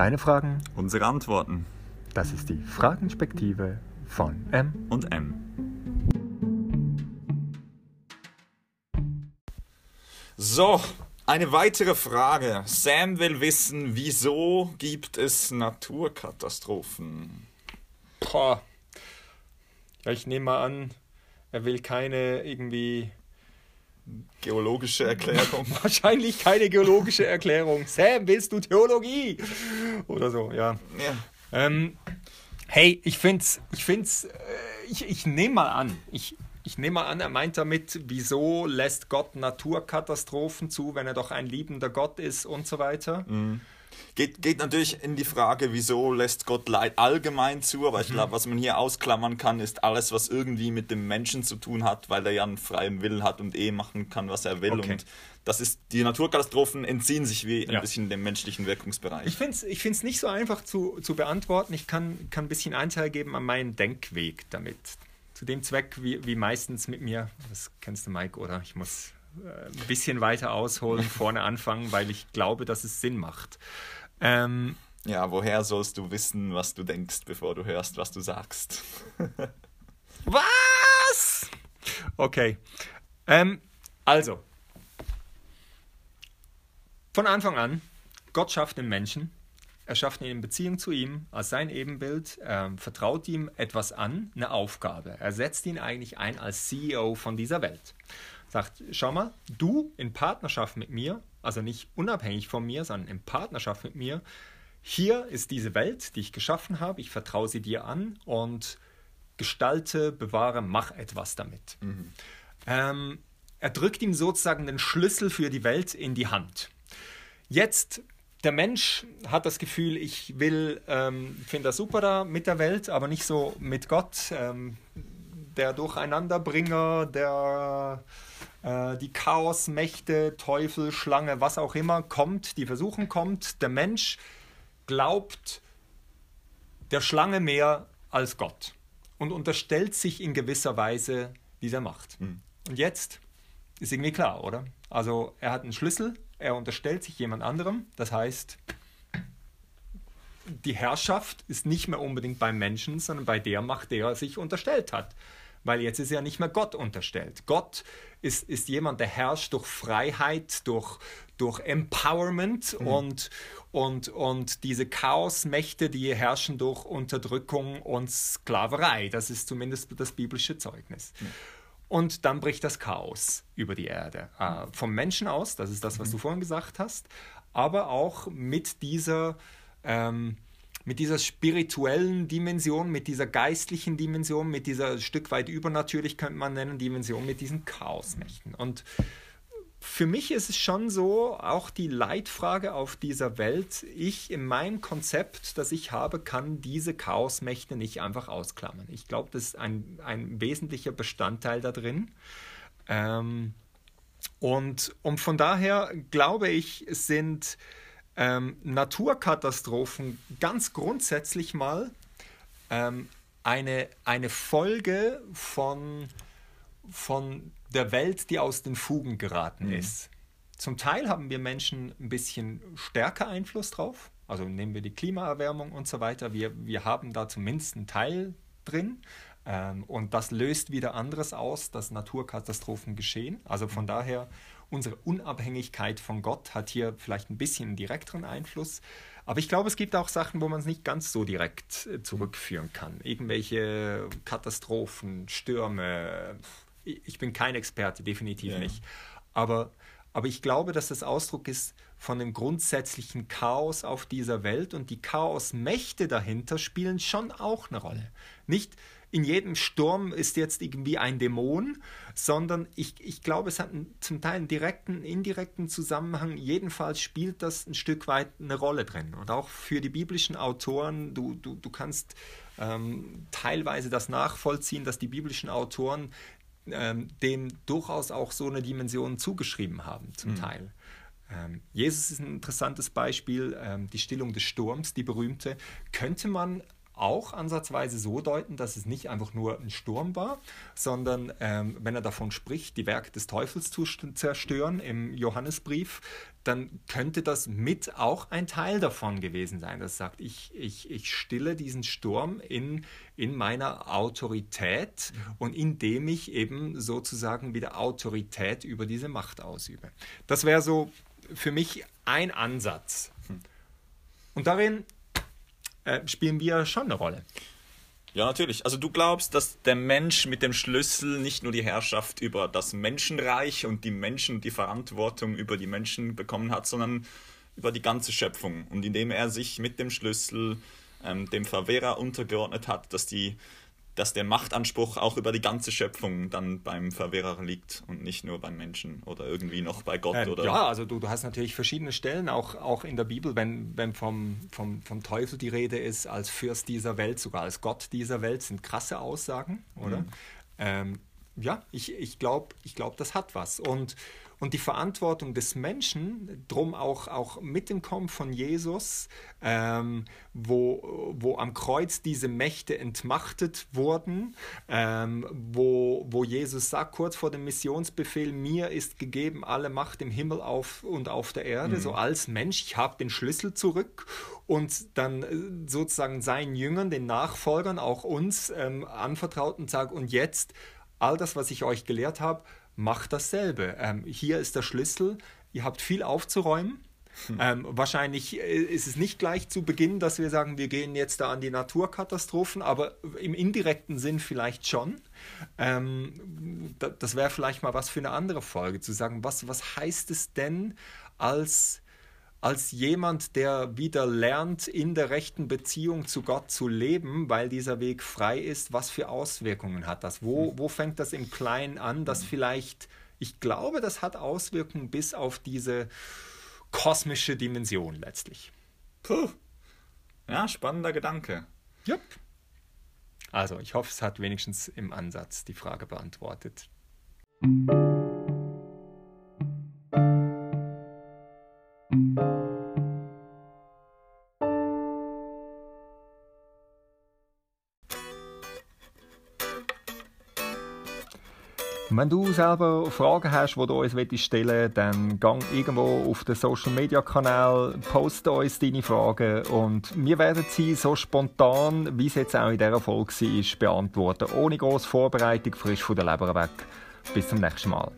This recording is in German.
Deine Fragen, Unsere Antworten das ist die Fragenspektive von M. und M. So, eine weitere Frage. Sam will wissen, wieso gibt es Naturkatastrophen? Boah. Ja, ich nehme mal an, er will keine irgendwie. Geologische Erklärung. Wahrscheinlich keine geologische Erklärung. Sam, willst du Theologie? Oder so, ja. Ja. Ähm, hey, ich find's, ich find's, äh, ich, ich nehme mal an, ich, ich nehme mal an, er meint damit, wieso lässt Gott Naturkatastrophen zu, wenn er doch ein liebender Gott ist und so weiter. Geht, geht natürlich in die Frage, wieso lässt Gott Leid allgemein zu, aber ich Mhm. glaube, was man hier ausklammern kann, ist alles, was irgendwie mit dem Menschen zu tun hat, weil er ja einen freien Willen hat und eh machen kann, was er will. Okay. Und das ist, die Naturkatastrophen entziehen sich wie ein Ja. bisschen dem menschlichen Wirkungsbereich. Ich finde es ich find's nicht so einfach zu, zu beantworten. Ich kann, kann ein bisschen Anteil geben an meinen Denkweg damit. Zu dem Zweck, wie, wie meistens mit mir, das kennst du, Mike, oder? Ich muss ein bisschen weiter ausholen, vorne anfangen, weil ich glaube, dass es Sinn macht. Ähm, ja, woher sollst du wissen, was du denkst, bevor du hörst, was du sagst? Was? Okay. Ähm, also. Von Anfang an, Gott schafft den Menschen. Er schafft ihn in Beziehung zu ihm, als sein Ebenbild, ähm, vertraut ihm etwas an, eine Aufgabe. Er setzt ihn eigentlich ein als CEO von dieser Welt. Sagt, schau mal, du in Partnerschaft mit mir, also nicht unabhängig von mir, sondern in Partnerschaft mit mir, hier ist diese Welt, die ich geschaffen habe, ich vertraue sie dir an und gestalte, bewahre, mach etwas damit. Ähm, er drückt ihm sozusagen den Schlüssel für die Welt in die Hand. Jetzt, der Mensch hat das Gefühl, ich will, ähm, finde das super da mit der Welt, aber nicht so mit Gott. Ähm, der Durcheinanderbringer, der äh, die Chaosmächte, Teufel, Schlange, was auch immer kommt, die Versuchung kommt. Der Mensch glaubt der Schlange mehr als Gott und unterstellt sich in gewisser Weise dieser Macht. Und jetzt ist irgendwie klar, oder? Also er hat einen Schlüssel, er unterstellt sich jemand anderem, das heißt, die Herrschaft ist nicht mehr unbedingt beim Menschen, sondern bei der Macht, der er sich unterstellt hat. Weil jetzt ist ja nicht mehr Gott unterstellt. Gott ist, ist jemand, der herrscht durch Freiheit, durch, durch Empowerment und, und, und diese Chaosmächte, die herrschen durch Unterdrückung und Sklaverei. Das ist zumindest das biblische Zeugnis. Und dann bricht das Chaos über die Erde. Äh, vom Menschen aus, das ist das, was du vorhin gesagt hast, aber auch mit dieser, ähm, mit dieser spirituellen Dimension, mit dieser geistlichen Dimension, mit dieser Stück weit übernatürlich, könnte man nennen, Dimension, mit diesen Chaosmächten. Und für mich ist es schon so, auch die Leitfrage auf dieser Welt, ich in meinem Konzept, das ich habe, kann diese Chaosmächte nicht einfach ausklammern. Ich glaube, das ist ein, ein wesentlicher Bestandteil da drin. Ähm, und, und von daher glaube ich, sind ähm, Naturkatastrophen ganz grundsätzlich mal ähm, eine, eine Folge von, von der Welt, die aus den Fugen geraten ist. Zum Teil haben wir Menschen ein bisschen stärker Einfluss drauf. Also nehmen wir die Klimaerwärmung und so weiter. Wir, wir haben da zumindest einen Teil drin. Ähm, und das löst wieder anderes aus, dass Naturkatastrophen geschehen. Also von daher, unsere Unabhängigkeit von Gott hat hier vielleicht ein bisschen einen direkteren Einfluss. Aber ich glaube, es gibt auch Sachen, wo man es nicht ganz so direkt äh, zurückführen kann. Irgendwelche Katastrophen, Stürme. Ich bin kein Experte, definitiv Ja. nicht. Aber, aber ich glaube, dass das Ausdruck ist von dem grundsätzlichen Chaos auf dieser Welt und die Chaosmächte dahinter spielen schon auch eine Rolle. Nicht in jedem Sturm ist jetzt irgendwie ein Dämon, sondern ich, ich glaube, es hat einen, zum Teil einen direkten, indirekten Zusammenhang. Jedenfalls spielt das ein Stück weit eine Rolle drin. Und auch für die biblischen Autoren, du, du, du kannst ähm, teilweise das nachvollziehen, dass die biblischen Autoren ähm, dem durchaus auch so eine Dimension zugeschrieben haben, zum Teil. Ähm, Jesus ist ein interessantes Beispiel, ähm, die Stillung des Sturms, die berühmte, könnte man auch ansatzweise so deuten, dass es nicht einfach nur ein Sturm war, sondern ähm, wenn er davon spricht, die Werke des Teufels zu zerstören im Johannesbrief, dann könnte das mit auch ein Teil davon gewesen sein. Das sagt, ich, ich, ich stille diesen Sturm in, in meiner Autorität mhm. und indem ich eben sozusagen wieder Autorität über diese Macht ausübe. Das wäre so für mich ein Ansatz. Hm. Und darin äh, spielen wir schon eine Rolle. Ja, natürlich. Also du glaubst, dass der Mensch mit dem Schlüssel nicht nur die Herrschaft über das Menschenreich und die Menschen und die Verantwortung über die Menschen bekommen hat, sondern über die ganze Schöpfung. Und indem er sich mit dem Schlüssel ähm, dem Verwehrer untergeordnet hat, dass die dass der Machtanspruch auch über die ganze Schöpfung dann beim Verwehrer liegt und nicht nur beim Menschen oder irgendwie noch bei Gott. Äh, oder ja, also du, du hast natürlich verschiedene Stellen, auch, auch in der Bibel, wenn, wenn vom, vom, vom Teufel die Rede ist, als Fürst dieser Welt, sogar als Gott dieser Welt, sind krasse Aussagen, oder? Mhm. Ähm, ja, ich, ich glaube, ich glaub, das hat was. Und, und die Verantwortung des Menschen, drum auch, auch mit dem Kommen von Jesus, ähm, wo, wo am Kreuz diese Mächte entmachtet wurden, ähm, wo, wo Jesus sagt, kurz vor dem Missionsbefehl, mir ist gegeben alle Macht im Himmel auf und auf der Erde, mhm. so als Mensch, ich habe den Schlüssel zurück und dann äh, sozusagen seinen Jüngern, den Nachfolgern, auch uns ähm, anvertraut und sagt, und jetzt all das, was ich euch gelehrt habe, macht dasselbe. Ähm, hier ist der Schlüssel. Ihr habt viel aufzuräumen. Hm. Ähm, wahrscheinlich äh, ist es nicht gleich zu Beginn, dass wir sagen, wir gehen jetzt da an die Naturkatastrophen, aber im indirekten Sinn vielleicht schon. Ähm, das wäre vielleicht mal was für eine andere Folge, zu sagen, was, was heißt es denn als als jemand, der wieder lernt, in der rechten Beziehung zu Gott zu leben, weil dieser Weg frei ist, was für Auswirkungen hat das? Wo, wo fängt das im Kleinen an, dass vielleicht, ich glaube, das hat Auswirkungen bis auf diese kosmische Dimension letztlich. Puh. Ja, spannender Gedanke. Yep. Also, ich hoffe, es hat wenigstens im Ansatz die Frage beantwortet. Wenn du selber Fragen hast, die du uns stellen willst, dann gang irgendwo auf den Social Media Kanal, poste uns deine Fragen und wir werden sie so spontan, wie es jetzt auch in dieser Folge war, beantworten. Ohne grosse Vorbereitung, frisch von der Leber weg. Bis zum nächsten Mal.